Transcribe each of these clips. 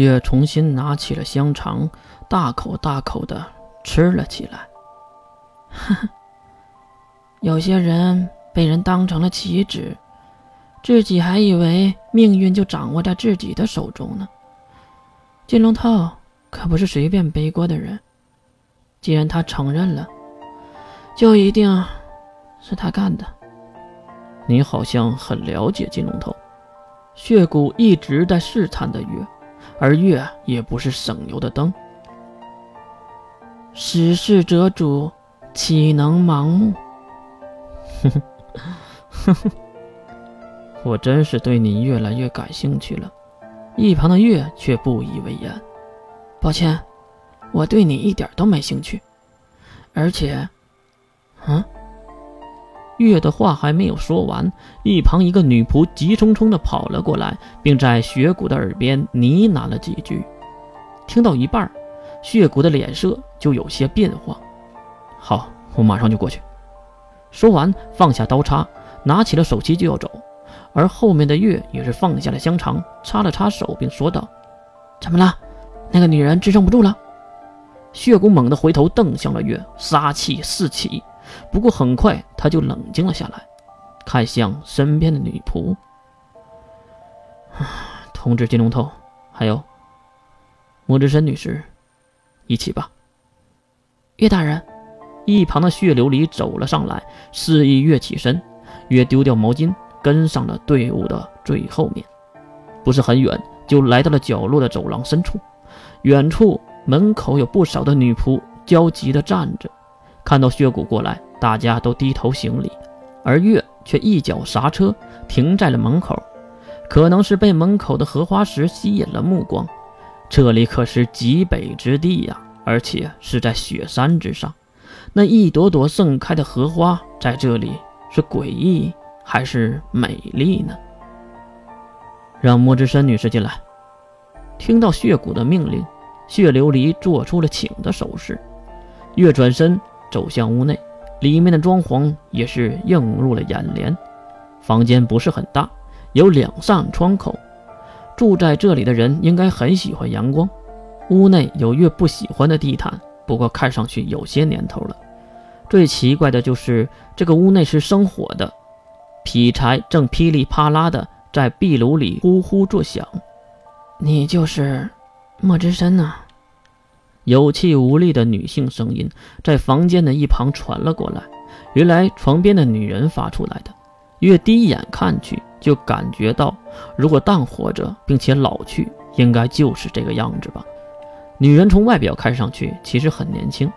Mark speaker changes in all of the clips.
Speaker 1: 月重新拿起了香肠，大口大口的吃了起来。
Speaker 2: 呵呵，有些人被人当成了棋子，自己还以为命运就掌握在自己的手中呢。金龙头可不是随便背锅的人，既然他承认了，就一定是他干的。
Speaker 1: 你好像很了解金龙头。血骨一直在试探的月，而月也不是省油的灯。
Speaker 2: 始事者主，岂能盲目？
Speaker 1: 哼哼，哼哼，我真是对你越来越感兴趣了。一旁的月却不以为然。
Speaker 2: 抱歉，我对你一点都没兴趣。而且，嗯。
Speaker 1: 月的话还没有说完，一旁一个女仆急匆匆地跑了过来，并在雪谷的耳边呢喃了几句。听到一半，血谷的脸色就有些变化。好，我马上就过去。说完，放下刀叉，拿起了手机就要走。而后面的月也是放下了香肠，擦了擦手，并说道：“
Speaker 2: 怎么了？那个女人支撑不住了？”
Speaker 1: 血谷猛地回头瞪向了月，杀气四起。不过很快他就冷静了下来，看向身边的女仆，通知金龙头，还有莫之深女士，一起吧。
Speaker 2: 岳大人，
Speaker 1: 一旁的血琉璃走了上来，示意岳起身。岳丢掉毛巾，跟上了队伍的最后面。不是很远，就来到了角落的走廊深处。远处门口有不少的女仆焦急地站着。看到血骨过来，大家都低头行礼，而月却一脚刹车，停在了门口。可能是被门口的荷花石吸引了目光，这里可是极北之地呀，而且是在雪山之上。那一朵朵盛开的荷花，在这里是诡异还是美丽呢？让莫之深女士进来。听到血骨的命令，血琉璃做出了请的手势。月转身。走向屋内，里面的装潢也是映入了眼帘。房间不是很大，有两扇窗口。住在这里的人应该很喜欢阳光。屋内有月不喜欢的地毯，不过看上去有些年头了。最奇怪的就是这个屋内是生火的，劈柴正噼里啪啦的在壁炉里呼呼作响。
Speaker 2: 你就是莫之深呐？
Speaker 1: 有气无力的女性声音在房间的一旁传了过来，原来床边的女人发出来的。越第一眼看去，就感觉到，如果当活着并且老去，应该就是这个样子吧。女人从外表看上去其实很年轻，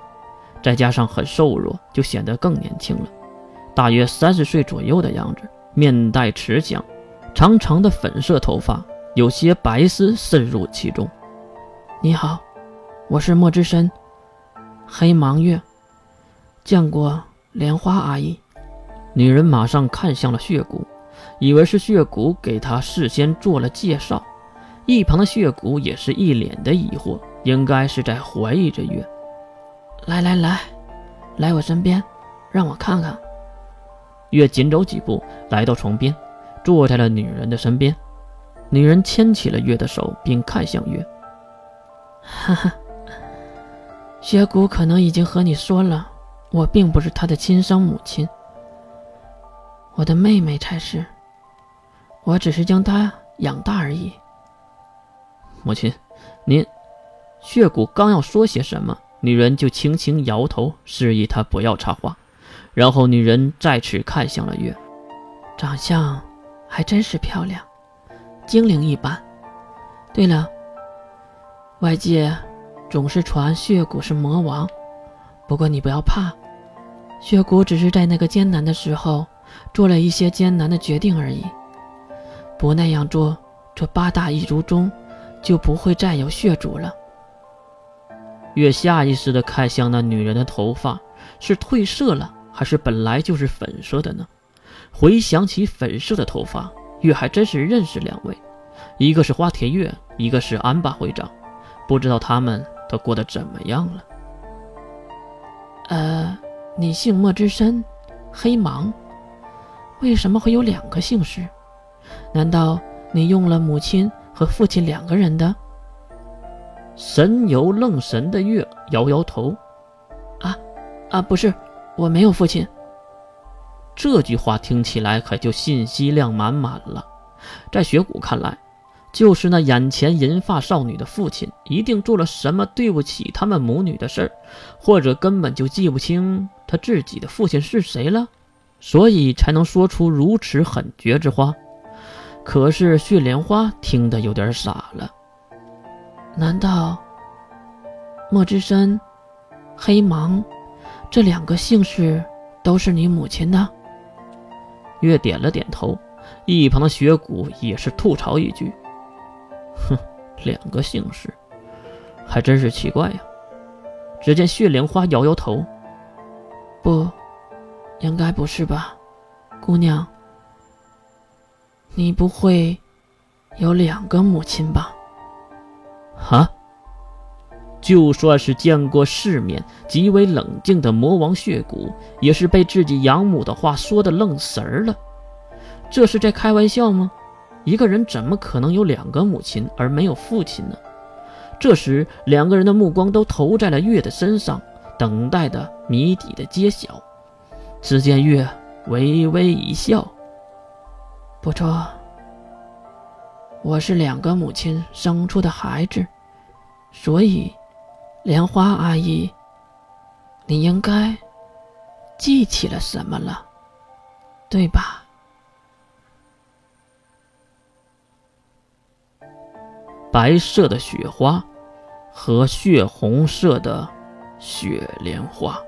Speaker 1: 再加上很瘦弱，就显得更年轻了。大约三十岁左右的样子，面带慈祥，长长的粉色头发，有些白丝渗入其中。
Speaker 2: 你好。我是莫之深，黑芒月，见过莲花阿姨。
Speaker 1: 女人马上看向了血骨，以为是血骨给她事先做了介绍。一旁的血骨也是一脸的疑惑，应该是在怀疑着月。
Speaker 2: 来来来，来我身边，让我看看。
Speaker 1: 月紧走几步，来到床边，坐在了女人的身边。女人牵起了月的手，并看向月，
Speaker 2: 哈哈。雪谷可能已经和你说了，我并不是他的亲生母亲，我的妹妹才是。我只是将她养大而已。
Speaker 1: 母亲，您……血骨刚要说些什么，女人就轻轻摇头，示意他不要插话。然后女人再次看向了月，
Speaker 2: 长相还真是漂亮，精灵一般。对了，外界……总是传血骨是魔王，不过你不要怕，血骨只是在那个艰难的时候做了一些艰难的决定而已。不那样做，这八大一族中就不会再有血主了。
Speaker 1: 月下意识地看向那女人的头发，是褪色了，还是本来就是粉色的呢？回想起粉色的头发，月还真是认识两位，一个是花田月，一个是安巴会长，不知道他们。都过得怎么样了？
Speaker 2: 呃，你姓莫之深，黑芒，为什么会有两个姓氏？难道你用了母亲和父亲两个人的？
Speaker 1: 神游愣神的月摇摇头：“
Speaker 2: 啊，啊，不是，我没有父亲。”
Speaker 1: 这句话听起来可就信息量满满了。在雪谷看来，就是那眼前银发少女的父亲一定做了什么对不起他们母女的事儿，或者根本就记不清他自己的父亲是谁了，所以才能说出如此狠绝之话。可是血莲花听得有点傻了，
Speaker 2: 难道莫之深、黑芒这两个姓氏都是你母亲的？
Speaker 1: 月点了点头，一旁的雪谷也是吐槽一句：“哼，两个姓氏，还真是奇怪呀。”只见血莲花摇摇头：“
Speaker 2: 不，应该不是吧，姑娘，你不会有两个母亲吧？”
Speaker 1: 哈。就算是见过世面、极为冷静的魔王血骨，也是被自己养母的话说的愣神儿了。这是在开玩笑吗？一个人怎么可能有两个母亲而没有父亲呢？这时，两个人的目光都投在了月的身上，等待的谜底的揭晓。只见月微微一笑：“
Speaker 2: 不错，我是两个母亲生出的孩子，所以。”莲花阿姨，你应该记起了什么了，对吧？
Speaker 1: 白色的雪花和血红色的雪莲花。